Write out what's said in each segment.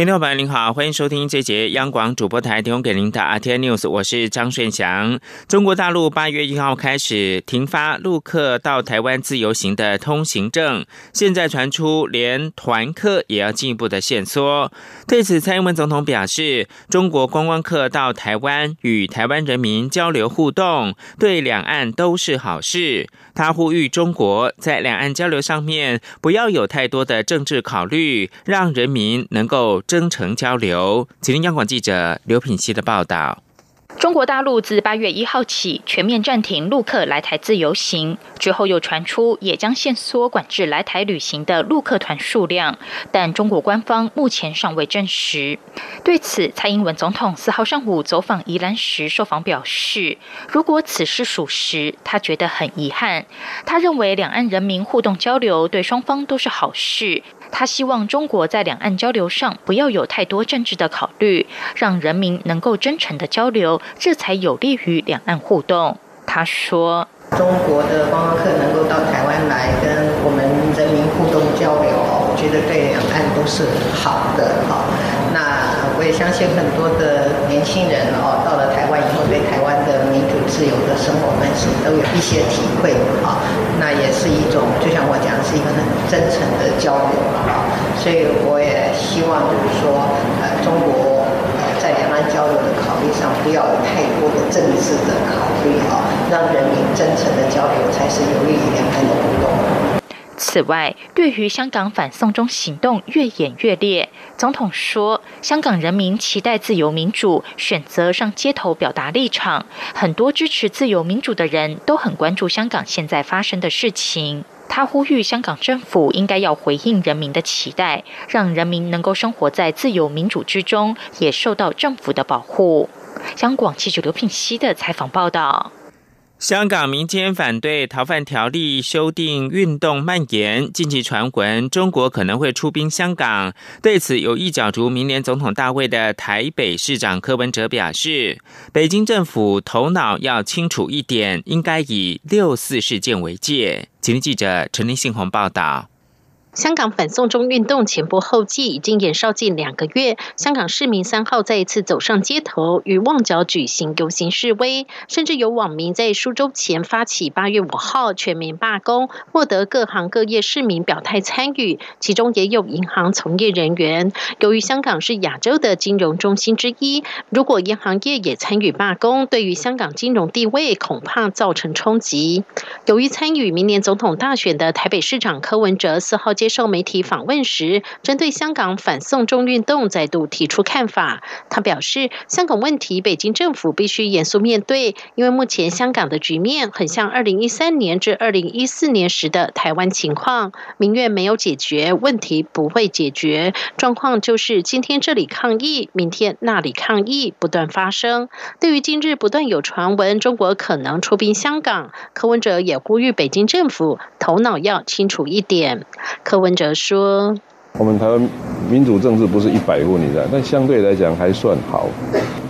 听众朋友您好，欢迎收听这节央广主播台提供给您的阿天 News，我是张顺祥。中国大陆八月一号开始停发陆客到台湾自由行的通行证，现在传出连团客也要进一步的限缩。对此，蔡英文总统表示，中国观光客到台湾与台湾人民交流互动，对两岸都是好事。他呼吁中国在两岸交流上面不要有太多的政治考虑，让人民能够真诚交流。请听央广记者刘品希的报道。中国大陆自八月一号起全面暂停陆客来台自由行，之后又传出也将限缩管制来台旅行的陆客团数量，但中国官方目前尚未证实。对此，蔡英文总统四号上午走访宜兰时受访表示，如果此事属实，他觉得很遗憾。他认为两岸人民互动交流对双方都是好事。他希望中国在两岸交流上不要有太多政治的考虑，让人民能够真诚的交流，这才有利于两岸互动。他说：“中国的观光客能够到台湾来跟我们人民互动交流，我觉得对两岸都是好的。哈，那我也相信很多的年轻人哦，到了台湾以后，对台自由的生活方式都有一些体会。啊，那也是一种，就像我讲，是一个很真诚的交流啊。所以我也希望就是说，呃，中国呃在两岸交流的考虑上，不要有太多的政治的考虑啊，让人民真诚的交流才是有利于两岸的互动。此外，对于香港反送中行动越演越烈，总统说，香港人民期待自由民主，选择上街头表达立场。很多支持自由民主的人都很关注香港现在发生的事情。他呼吁香港政府应该要回应人民的期待，让人民能够生活在自由民主之中，也受到政府的保护。香港记者刘聘熙的采访报道。香港民间反对逃犯条例修订运动蔓延，近期传闻中国可能会出兵香港。对此，有意角逐明年总统大会的台北市长柯文哲表示，北京政府头脑要清楚一点，应该以六四事件为界。请听记者陈林信宏报道。香港反送中运动前仆后继，已经延烧近两个月。香港市民三号再一次走上街头，与旺角举行游行示威，甚至有网民在数周前发起八月五号全民罢工，获得各行各业市民表态参与，其中也有银行从业人员。由于香港是亚洲的金融中心之一，如果银行业也参与罢工，对于香港金融地位恐怕造成冲击。由于参与明年总统大选的台北市长柯文哲四号。接受媒体访问时，针对香港反送中运动再度提出看法。他表示，香港问题，北京政府必须严肃面对，因为目前香港的局面很像二零一三年至二零一四年时的台湾情况，民怨没有解决，问题不会解决。状况就是今天这里抗议，明天那里抗议，不断发生。对于今日不断有传闻中国可能出兵香港，柯文哲也呼吁北京政府头脑要清楚一点。柯文哲说：“我们台湾民主政治不是一百分，你知，但相对来讲还算好。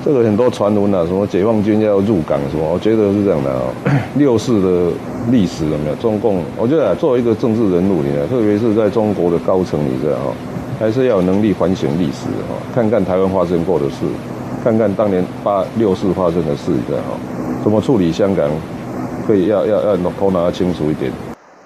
这个很多传闻啊，什么解放军要入港什么，我觉得是这样的哦。六四的历史有没有？中共，我觉得作为一个政治人物，你知，特别是在中国的高层，你知道哦，还是要有能力反省历史哦，看看台湾发生过的事，看看当年八六四发生的事，你知道哦，怎么处理香港，可以要要要头脑要清楚一点。”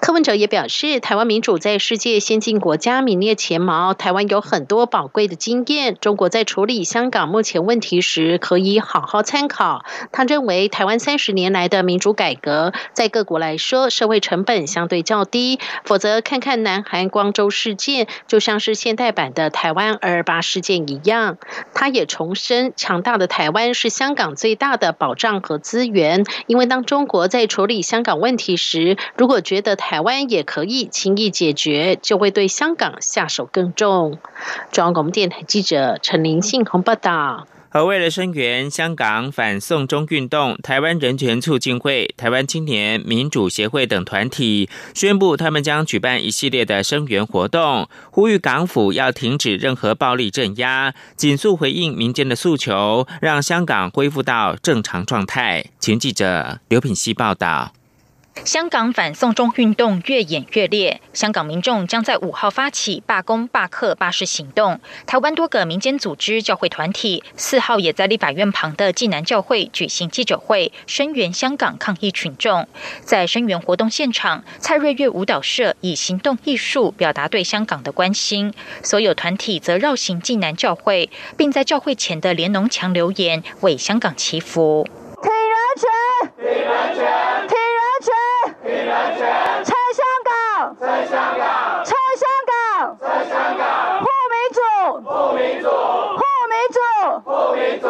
柯文哲也表示，台湾民主在世界先进国家名列前茅，台湾有很多宝贵的经验。中国在处理香港目前问题时，可以好好参考。他认为，台湾三十年来的民主改革，在各国来说，社会成本相对较低。否则，看看南韩光州事件，就像是现代版的台湾二二八事件一样。他也重申，强大的台湾是香港最大的保障和资源。因为当中国在处理香港问题时，如果觉得台台湾也可以轻易解决，就会对香港下手更重。中央广播电台记者陈林信宏报道。而为了声援香港反送中运动，台湾人权促进会、台湾青年民主协会等团体宣布，他们将举办一系列的声援活动，呼吁港府要停止任何暴力镇压，紧速回应民间的诉求，让香港恢复到正常状态。请记者刘品希报道。香港反送中运动越演越烈，香港民众将在五号发起罢工、罢课、罢市行动。台湾多个民间组织、教会团体四号也在立法院旁的济南教会举行记者会，声援香港抗议群众。在声援活动现场，蔡瑞月舞蹈社以行动艺术表达对香港的关心，所有团体则绕行济南教会，并在教会前的联农墙留言为香港祈福。体人权，体人权，体人权，体人权，拆香港，拆香港，拆香港，拆香港，护民主，护民主，护民主，护民主。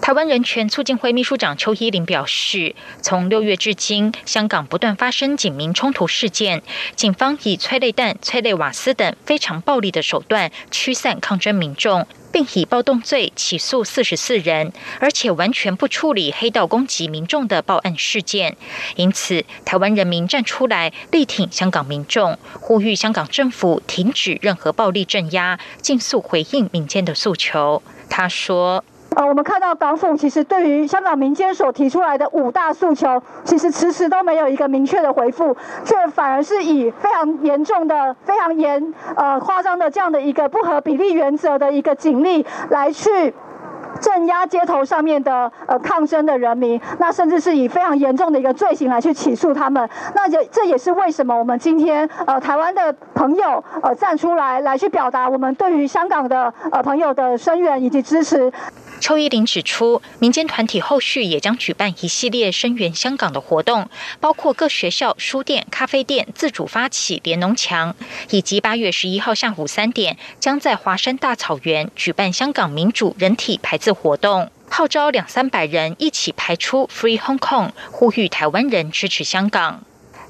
台湾人权促进会秘书长邱依林表示，从六月至今，香港不断发生警民冲突事件，警方以催泪弹、催泪瓦斯等非常暴力的手段驱散抗争民众，并以暴动罪起诉四十四人，而且完全不处理黑道攻击民众的报案事件。因此，台湾人民站出来力挺香港民众，呼吁香港政府停止任何暴力镇压，尽速回应民间的诉求。他说。呃，我们看到港府其实对于香港民间所提出来的五大诉求，其实迟迟都没有一个明确的回复，却反而是以非常严重的、非常严呃夸张的这样的一个不合比例原则的一个警力来去。镇压街头上面的呃抗争的人民，那甚至是以非常严重的一个罪行来去起诉他们，那这这也是为什么我们今天呃台湾的朋友呃站出来来去表达我们对于香港的呃朋友的声援以及支持。邱依林指出，民间团体后续也将举办一系列声援香港的活动，包括各学校、书店、咖啡店自主发起联农墙，以及八月十一号下午三点将在华山大草原举办香港民主人体排字活动，号召两三百人一起排出 Free Hong Kong，呼吁台湾人支持香港。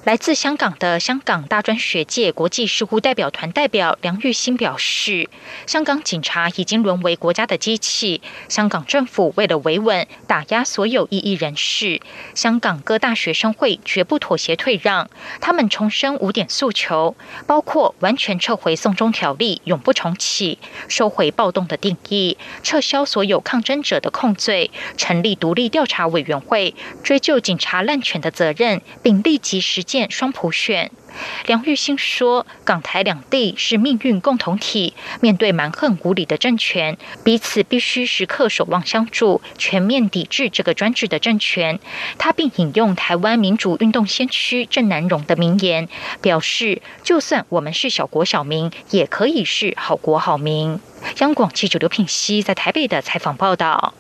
来自香港的香港大专学界国际事务代表团代表梁玉新表示，香港警察已经沦为国家的机器，香港政府为了维稳，打压所有异议人士，香港各大学生会绝不妥协退让，他们重申五点诉求，包括完全撤回送中条例，永不重启，收回暴动的定义，撤销所有抗争者的控罪，成立独立调查委员会，追究警察滥权的责任，并立即实践。双普选，梁玉兴说：“港台两地是命运共同体，面对蛮横无理的政权，彼此必须时刻守望相助，全面抵制这个专制的政权。”他并引用台湾民主运动先驱郑南荣的名言，表示：“就算我们是小国小民，也可以是好国好民。”央广记者刘品熙在台北的采访报道。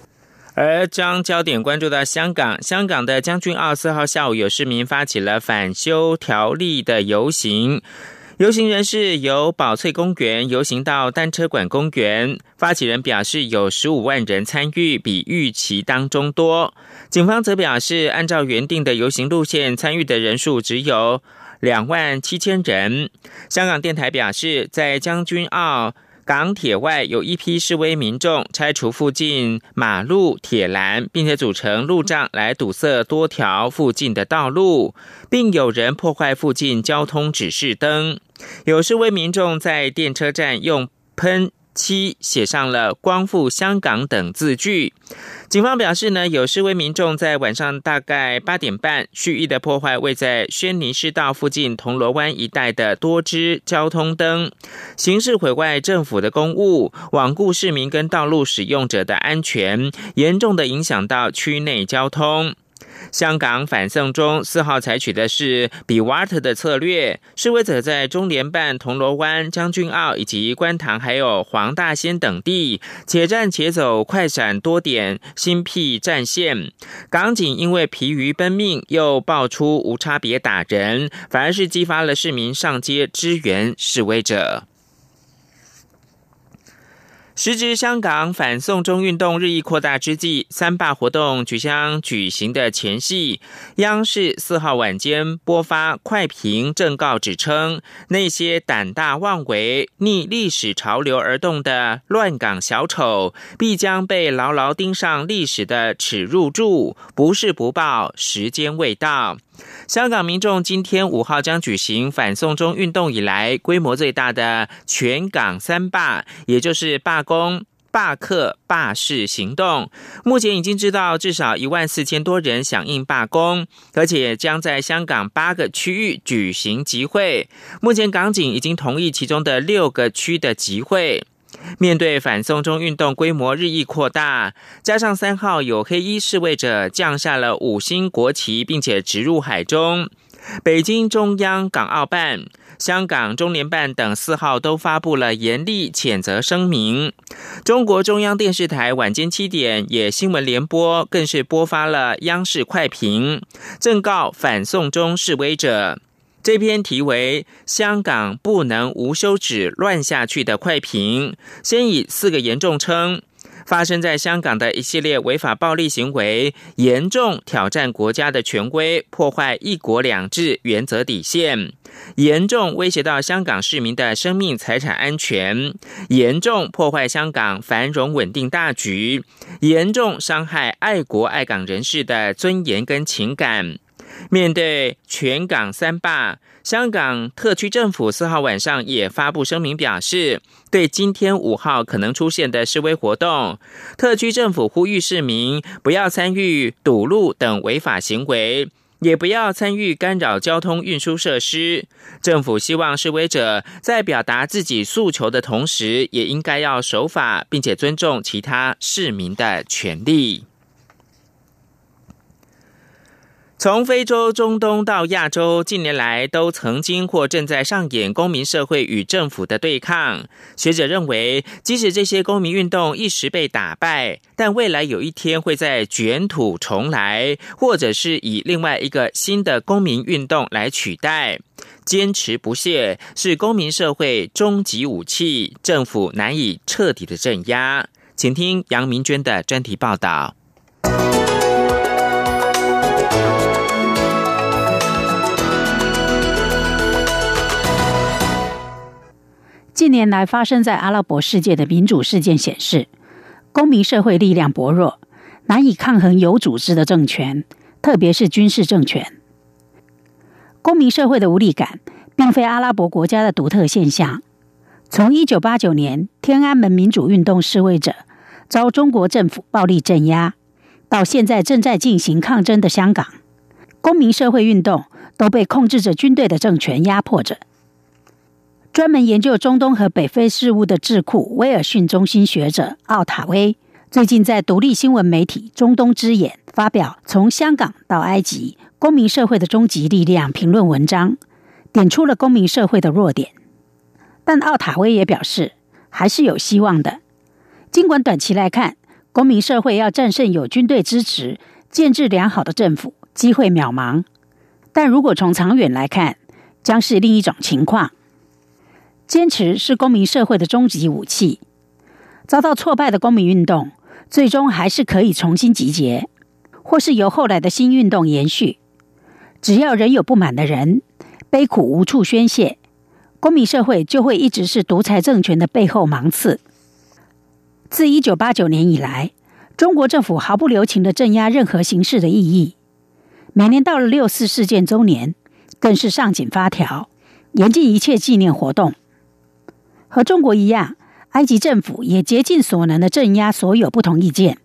而将焦点关注到香港，香港的将军澳四号下午有市民发起了反修条例的游行，游行人士由宝翠公园游行到单车馆公园，发起人表示有十五万人参与，比预期当中多。警方则表示，按照原定的游行路线，参与的人数只有两万七千人。香港电台表示，在将军澳。港铁外有一批示威民众拆除附近马路铁栏，并且组成路障来堵塞多条附近的道路，并有人破坏附近交通指示灯。有示威民众在电车站用喷。七写上了“光复香港”等字句。警方表示呢，有示威民众在晚上大概八点半蓄意的破坏位在轩尼诗道附近铜锣湾一带的多支交通灯，形式毁坏政府的公务，罔顾市民跟道路使用者的安全，严重的影响到区内交通。香港反送中四号采取的是比瓦特的策略，示威者在中联办、铜锣湾、将军澳以及观塘，还有黄大仙等地，且战且走，快闪多点，新辟战线。港警因为疲于奔命，又爆出无差别打人，反而是激发了市民上街支援示威者。时值香港反送中运动日益扩大之际，三罢活动即将举行的前夕，央视四号晚间播发快评正告，指称那些胆大妄为、逆历史潮流而动的乱港小丑，必将被牢牢钉上历史的耻辱柱。不是不报，时间未到。香港民众今天五号将举行反送中运动以来规模最大的全港三罢，也就是罢工、罢课、罢市行动。目前已经知道至少一万四千多人响应罢工，而且将在香港八个区域举行集会。目前港警已经同意其中的六个区的集会。面对反送中运动规模日益扩大，加上三号有黑衣示威者降下了五星国旗，并且直入海中，北京中央港澳办、香港中联办等四号都发布了严厉谴责声明。中国中央电视台晚间七点也新闻联播，更是播发了央视快评，正告反送中示威者。这篇题为“香港不能无休止乱下去”的快评，先以四个严重称发生在香港的一系列违法暴力行为，严重挑战国家的权威，破坏一国两制原则底线，严重威胁到香港市民的生命财产安全，严重破坏香港繁荣稳定大局，严重伤害爱国爱港人士的尊严跟情感。面对全港三罢，香港特区政府四号晚上也发布声明表示，对今天五号可能出现的示威活动，特区政府呼吁市民不要参与堵路等违法行为，也不要参与干扰交通运输设施。政府希望示威者在表达自己诉求的同时，也应该要守法，并且尊重其他市民的权利。从非洲、中东到亚洲，近年来都曾经或正在上演公民社会与政府的对抗。学者认为，即使这些公民运动一时被打败，但未来有一天会在卷土重来，或者是以另外一个新的公民运动来取代。坚持不懈是公民社会终极武器，政府难以彻底的镇压。请听杨明娟的专题报道。近年来发生在阿拉伯世界的民主事件显示，公民社会力量薄弱，难以抗衡有组织的政权，特别是军事政权。公民社会的无力感，并非阿拉伯国家的独特现象。从一九八九年天安门民主运动示威者遭中国政府暴力镇压，到现在正在进行抗争的香港，公民社会运动都被控制着军队的政权压迫着。专门研究中东和北非事务的智库威尔逊中心学者奥塔威，最近在独立新闻媒体《中东之眼》发表《从香港到埃及：公民社会的终极力量》评论文章，点出了公民社会的弱点。但奥塔威也表示，还是有希望的。尽管短期来看，公民社会要战胜有军队支持、建制良好的政府，机会渺茫；但如果从长远来看，将是另一种情况。坚持是公民社会的终极武器。遭到挫败的公民运动，最终还是可以重新集结，或是由后来的新运动延续。只要仍有不满的人，悲苦无处宣泄，公民社会就会一直是独裁政权的背后芒刺。自一九八九年以来，中国政府毫不留情的镇压任何形式的异议。每年到了六四事件周年，更是上紧发条，严禁一切纪念活动。和中国一样，埃及政府也竭尽所能的镇压所有不同意见，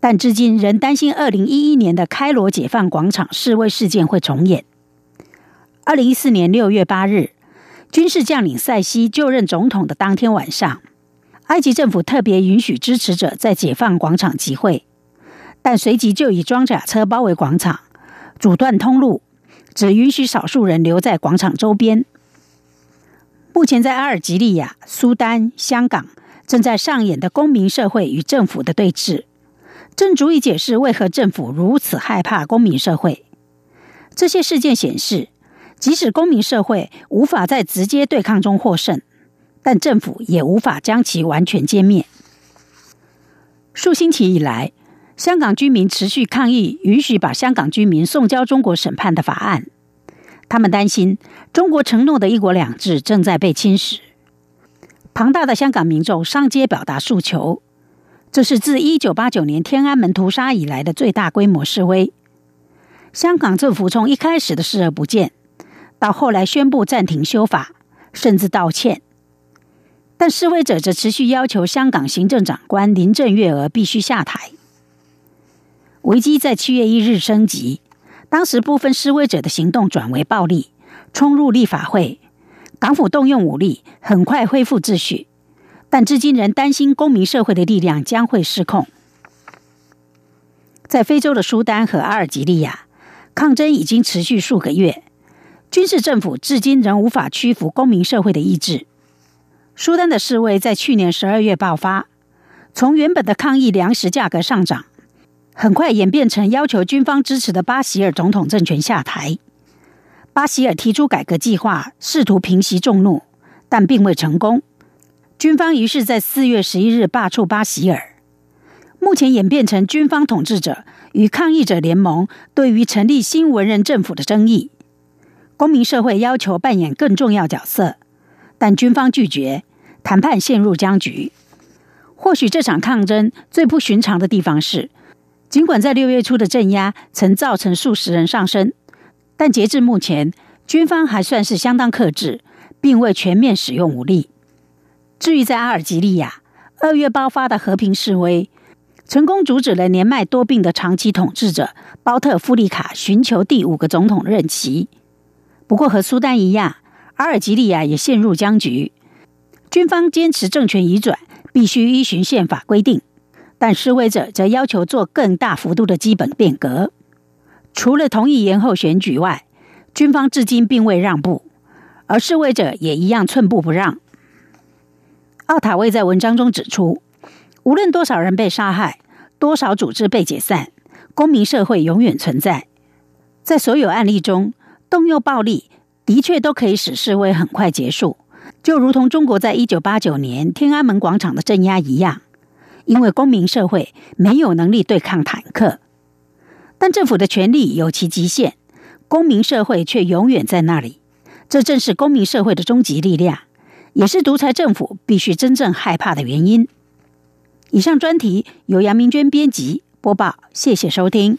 但至今仍担心二零一一年的开罗解放广场示威事件会重演。二零一四年六月八日，军事将领塞西就任总统的当天晚上，埃及政府特别允许支持者在解放广场集会，但随即就以装甲车包围广场，阻断通路，只允许少数人留在广场周边。目前在阿尔及利亚、苏丹、香港正在上演的公民社会与政府的对峙，正足以解释为何政府如此害怕公民社会。这些事件显示，即使公民社会无法在直接对抗中获胜，但政府也无法将其完全歼灭。数星期以来，香港居民持续抗议允许把香港居民送交中国审判的法案。他们担心中国承诺的一国两制正在被侵蚀。庞大的香港民众上街表达诉求，这是自一九八九年天安门屠杀以来的最大规模示威。香港政府从一开始的视而不见，到后来宣布暂停修法，甚至道歉，但示威者则持续要求香港行政长官林郑月娥必须下台。危机在七月一日升级，当时部分示威者的行动转为暴力，冲入立法会。港府动用武力，很快恢复秩序，但至今仍担心公民社会的力量将会失控。在非洲的苏丹和阿尔及利亚，抗争已经持续数个月，军事政府至今仍无法屈服公民社会的意志。苏丹的示威在去年十二月爆发，从原本的抗议粮食价格上涨，很快演变成要求军方支持的巴希尔总统政权下台。巴希尔提出改革计划，试图平息众怒，但并未成功。军方于是，在四月十一日罢黜巴希尔。目前演变成军方统治者与抗议者联盟对于成立新文人政府的争议。公民社会要求扮演更重要角色，但军方拒绝，谈判陷入僵局。或许这场抗争最不寻常的地方是，尽管在六月初的镇压曾造成数十人丧生。但截至目前，军方还算是相当克制，并未全面使用武力。至于在阿尔及利亚，二月爆发的和平示威，成功阻止了年迈多病的长期统治者包特夫利卡寻求第五个总统任期。不过，和苏丹一样，阿尔及利亚也陷入僵局。军方坚持政权移转必须依循宪法规定，但示威者则要求做更大幅度的基本变革。除了同意延后选举外，军方至今并未让步，而示威者也一样寸步不让。奥塔威在文章中指出，无论多少人被杀害，多少组织被解散，公民社会永远存在。在所有案例中，动用暴力的确都可以使示威很快结束，就如同中国在一九八九年天安门广场的镇压一样，因为公民社会没有能力对抗坦克。但政府的权力有其极限，公民社会却永远在那里。这正是公民社会的终极力量，也是独裁政府必须真正害怕的原因。以上专题由杨明娟编辑播报，谢谢收听。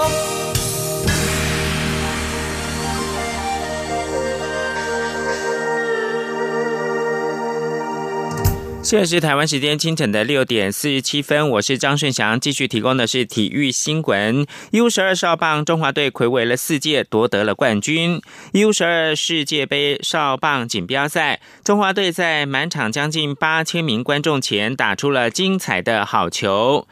现在是台湾时间清晨的六点四十七分，我是张顺祥，继续提供的是体育新闻。U 十二少棒中华队魁违了四届夺得了冠军。U 十二世界杯少棒锦标赛，中华队在满场将近八千名观众前打出了精彩的好球。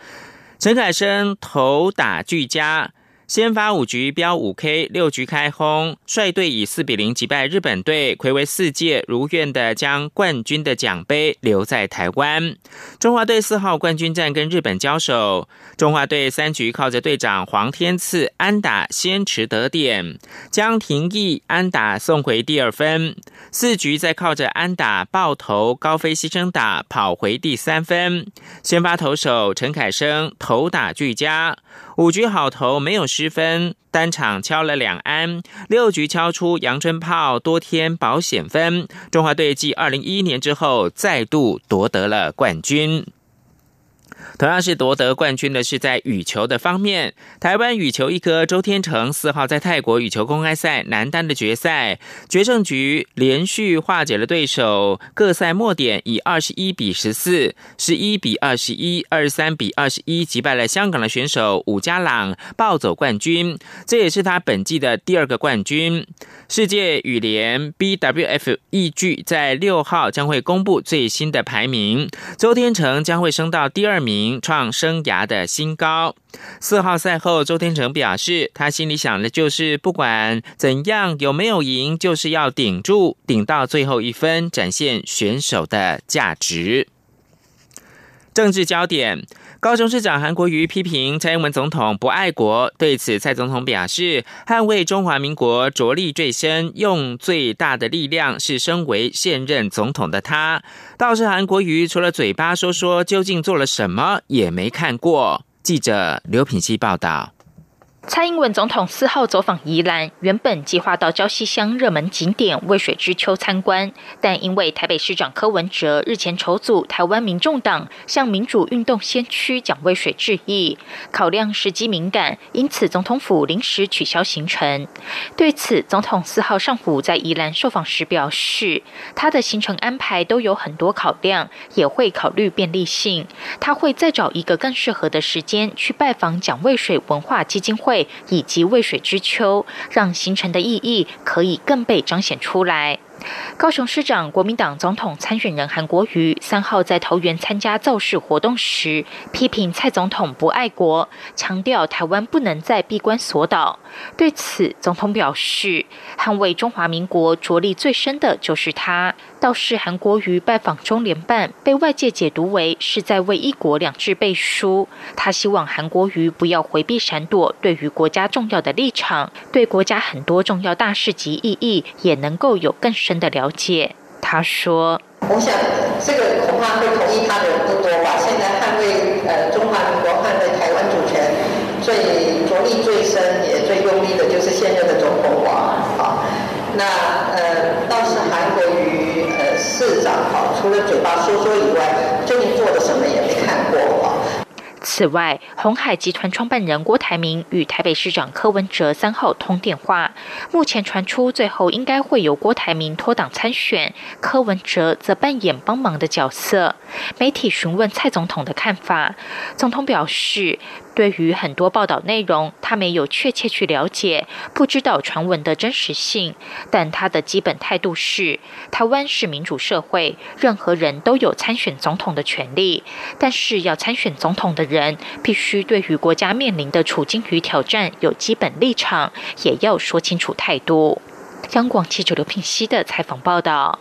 陈凯生头打俱佳。先发五局飙五 K，六局开轰，率队以四比零击败日本队，魁违四届，如愿的将冠军的奖杯留在台湾。中华队四号冠军战跟日本交手，中华队三局靠着队长黄天赐安打先持得点，将廷义安打送回第二分。四局再靠着安打爆头高飞牺牲打跑回第三分。先发投手陈凯生投打俱佳。五局好投没有失分，单场敲了两安，六局敲出阳春炮，多添保险分。中华队继二零一一年之后，再度夺得了冠军。同样是夺得冠军的是在羽球的方面，台湾羽球一哥周天成四号在泰国羽球公开赛男单的决赛决胜局连续化解了对手，各赛末点以二十一比十四、十一比二十一、二十三比二十一击败了香港的选手伍家朗，抱走冠军。这也是他本季的第二个冠军。世界羽联 BWF 易聚在六号将会公布最新的排名，周天成将会升到第二名。名创生涯的新高。四号赛后，周天成表示，他心里想的就是不管怎样有没有赢，就是要顶住，顶到最后一分，展现选手的价值。政治焦点。高雄市长韩国瑜批评蔡英文总统不爱国，对此蔡总统表示，捍卫中华民国着力最深，用最大的力量是身为现任总统的他。倒是韩国瑜除了嘴巴说说，究竟做了什么也没看过。记者刘品希报道。蔡英文总统四号走访宜兰，原本计划到礁溪乡热门景点渭水之丘参观，但因为台北市长柯文哲日前筹组台湾民众党向民主运动先驱蒋渭水致意，考量时机敏感，因此总统府临时取消行程。对此，总统四号上午在宜兰受访时表示，他的行程安排都有很多考量，也会考虑便利性，他会再找一个更适合的时间去拜访蒋渭水文化基金会。以及渭水之秋，让形成的意义可以更被彰显出来。高雄市长、国民党总统参选人韩国瑜三号在桃园参加造势活动时，批评蔡总统不爱国，强调台湾不能再闭关锁岛。对此，总统表示，捍卫中华民国着力最深的就是他。倒是韩国瑜拜访中联办，被外界解读为是在为一国两制背书。他希望韩国瑜不要回避闪躲，对于国家重要的立场，对国家很多重要大事及意义，也能够有更深的了解。他说：“我想这个恐怕会同意他的人不多吧。现在捍卫呃中华民国、捍卫台湾主权，最着力最深也最用力的就是现任的总统啊。好，那呃倒是韩国瑜呃。”市长哈，除了嘴巴说说此外，红海集团创办人郭台铭与台北市长柯文哲三号通电话，目前传出最后应该会由郭台铭脱党参选，柯文哲则扮演帮忙的角色。媒体询问蔡总统的看法，总统表示。对于很多报道内容，他没有确切去了解，不知道传闻的真实性。但他的基本态度是，台湾是民主社会，任何人都有参选总统的权利。但是要参选总统的人，必须对于国家面临的处境与挑战有基本立场，也要说清楚态度。央广记者刘品熙的采访报道。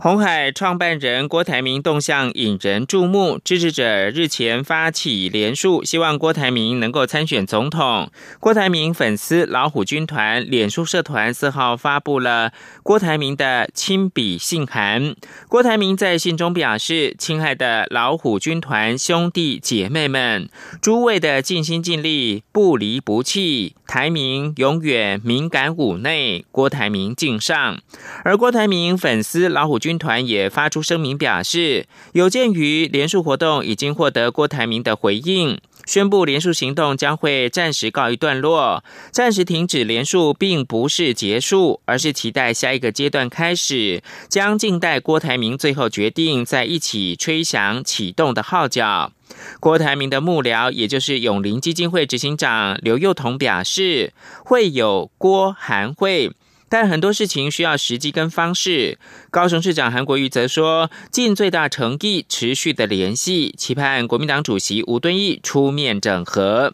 红海创办人郭台铭动向引人注目，支持者日前发起联署，希望郭台铭能够参选总统。郭台铭粉丝老虎军团脸书社团四号发布了郭台铭的亲笔信函。郭台铭在信中表示：“亲爱的老虎军团兄弟姐妹们，诸位的尽心尽力，不离不弃，台铭永远敏感五内，郭台铭敬上。”而郭台铭粉丝老虎军。军团也发出声明表示，有鉴于连署活动已经获得郭台铭的回应，宣布连署行动将会暂时告一段落，暂时停止连署，并不是结束，而是期待下一个阶段开始，将静待郭台铭最后决定，在一起吹响启动的号角。郭台铭的幕僚，也就是永林基金会执行长刘幼彤表示，会有郭韩会。但很多事情需要时机跟方式。高雄市长韩国瑜则说，尽最大诚意持续的联系，期盼国民党主席吴敦义出面整合。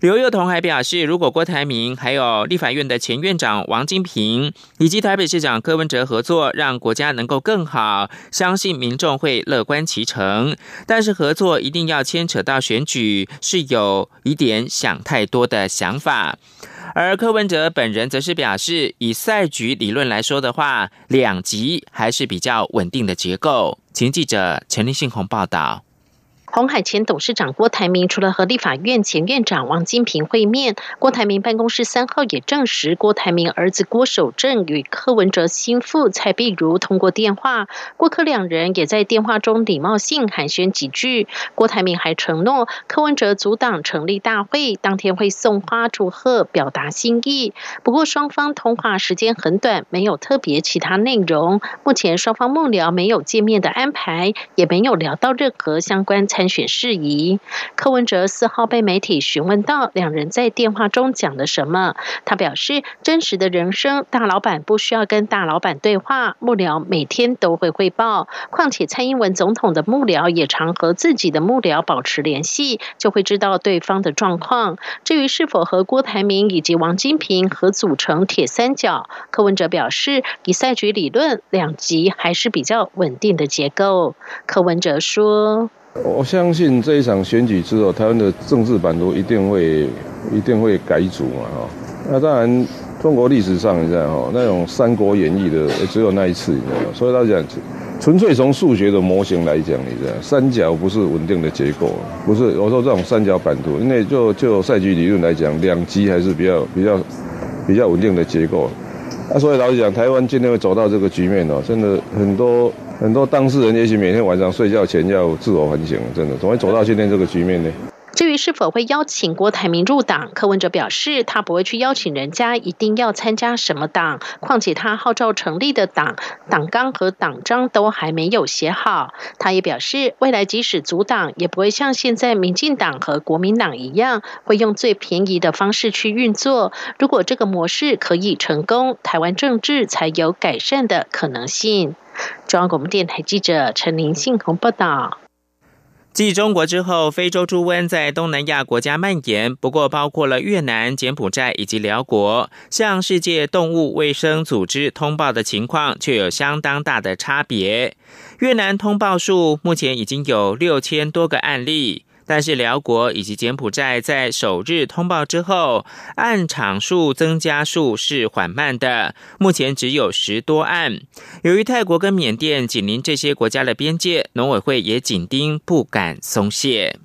刘幼彤还表示，如果郭台铭还有立法院的前院长王金平以及台北市长柯文哲合作，让国家能够更好，相信民众会乐观其成。但是合作一定要牵扯到选举，是有一点想太多的想法。而柯文哲本人则是表示，以赛局理论来说的话，两极还是比较稳定的结构。请记者陈立信宏报道。红海前董事长郭台铭除了和立法院前院长王金平会面，郭台铭办公室三号也证实，郭台铭儿子郭守正与柯文哲心腹蔡碧如通过电话，郭柯两人也在电话中礼貌性寒暄几句。郭台铭还承诺，柯文哲阻挡成立大会当天会送花祝贺，表达心意。不过双方通话时间很短，没有特别其他内容。目前双方幕僚没有见面的安排，也没有聊到任何相关蔡。参选事宜。柯文哲四号被媒体询问到两人在电话中讲了什么，他表示：真实的人生，大老板不需要跟大老板对话，幕僚每天都会汇报。况且蔡英文总统的幕僚也常和自己的幕僚保持联系，就会知道对方的状况。至于是否和郭台铭以及王金平合组成铁三角，柯文哲表示，以赛局理论，两极还是比较稳定的结构。柯文哲说：“我相信这一场选举之后，台湾的政治版图一定会一定会改组嘛，哈。那当然，中国历史上你知道哈，那种《三国演义》的只有那一次，你知道吗所以他讲。”纯粹从数学的模型来讲，你知道，三角不是稳定的结构，不是。我说这种三角版图，因为就就赛局理论来讲，两极还是比较比较比较稳定的结构。那所以老实讲，台湾今天会走到这个局面哦，真的很多很多当事人，也许每天晚上睡觉前要自我反省，真的，怎么会走到今天这个局面呢？至于是否会邀请郭台铭入党，柯文哲表示，他不会去邀请人家一定要参加什么党。况且他号召成立的党党纲和党章都还没有写好。他也表示，未来即使组党，也不会像现在民进党和国民党一样，会用最便宜的方式去运作。如果这个模式可以成功，台湾政治才有改善的可能性。中央广播电台记者陈林信宏报道。继中国之后，非洲猪瘟在东南亚国家蔓延，不过包括了越南、柬埔寨以及辽国，向世界动物卫生组织通报的情况却有相当大的差别。越南通报数目前已经有六千多个案例。但是辽国以及柬埔寨在首日通报之后，案场数增加数是缓慢的，目前只有十多案。由于泰国跟缅甸紧邻这些国家的边界，农委会也紧盯，不敢松懈。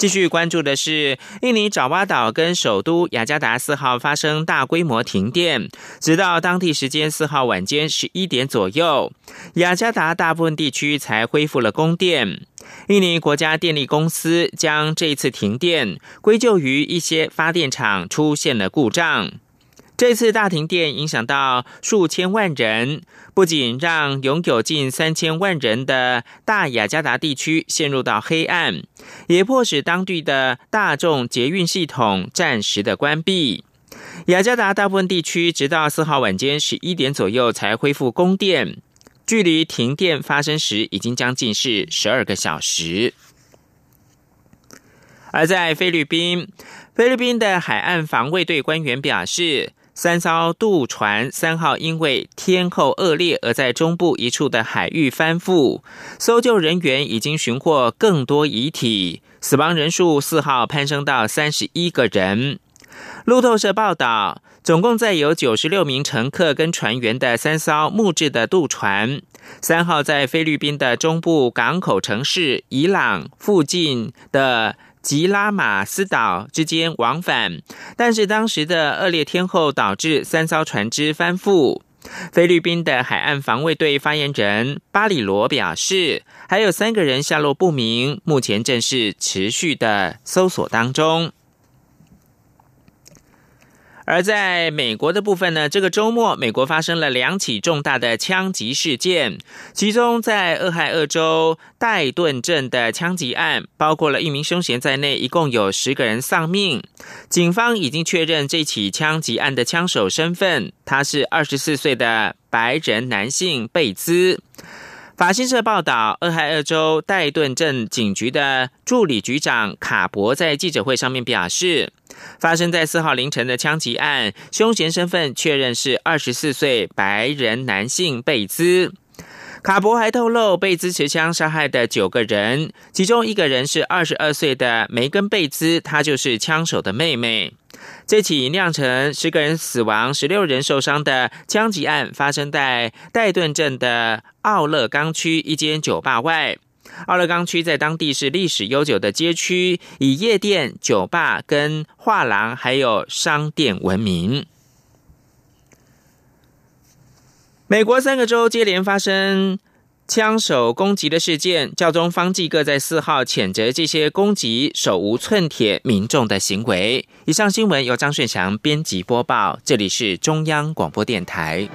继续关注的是，印尼爪哇岛跟首都雅加达四号发生大规模停电，直到当地时间四号晚间十一点左右，雅加达大部分地区才恢复了供电。印尼国家电力公司将这次停电归咎于一些发电厂出现了故障。这次大停电影响到数千万人，不仅让拥有近三千万人的大雅加达地区陷入到黑暗，也迫使当地的大众捷运系统暂时的关闭。雅加达大部分地区直到四号晚间十一点左右才恢复供电，距离停电发生时已经将近是十二个小时。而在菲律宾，菲律宾的海岸防卫队官员表示。三艘渡船三号因为天候恶劣而在中部一处的海域翻覆，搜救人员已经寻获更多遗体，死亡人数四号攀升到三十一个人。路透社报道，总共载有九十六名乘客跟船员的三艘木质的渡船，三号在菲律宾的中部港口城市伊朗附近的。吉拉马斯岛之间往返，但是当时的恶劣天候导致三艘船只翻覆。菲律宾的海岸防卫队发言人巴里罗表示，还有三个人下落不明，目前正是持续的搜索当中。而在美国的部分呢，这个周末美国发生了两起重大的枪击事件，其中在俄亥俄州戴顿镇的枪击案，包括了一名凶嫌在内，一共有十个人丧命。警方已经确认这起枪击案的枪手身份，他是二十四岁的白人男性贝兹。法新社报道，俄亥俄州戴顿镇警局的助理局长卡博在记者会上面表示。发生在四号凌晨的枪击案，凶嫌身份确认是二十四岁白人男性贝兹。卡博还透露，贝兹持枪杀害的九个人，其中一个人是二十二岁的梅根贝兹，她就是枪手的妹妹。这起酿成十个人死亡、十六人受伤的枪击案，发生在戴顿镇的奥勒冈区一间酒吧外。奥勒冈区在当地是历史悠久的街区，以夜店、酒吧、跟画廊还有商店闻名。美国三个州接连发生枪手攻击的事件，教宗方济各在四号谴责这些攻击手无寸铁民众的行为。以上新闻由张顺祥编辑播报，这里是中央广播电台。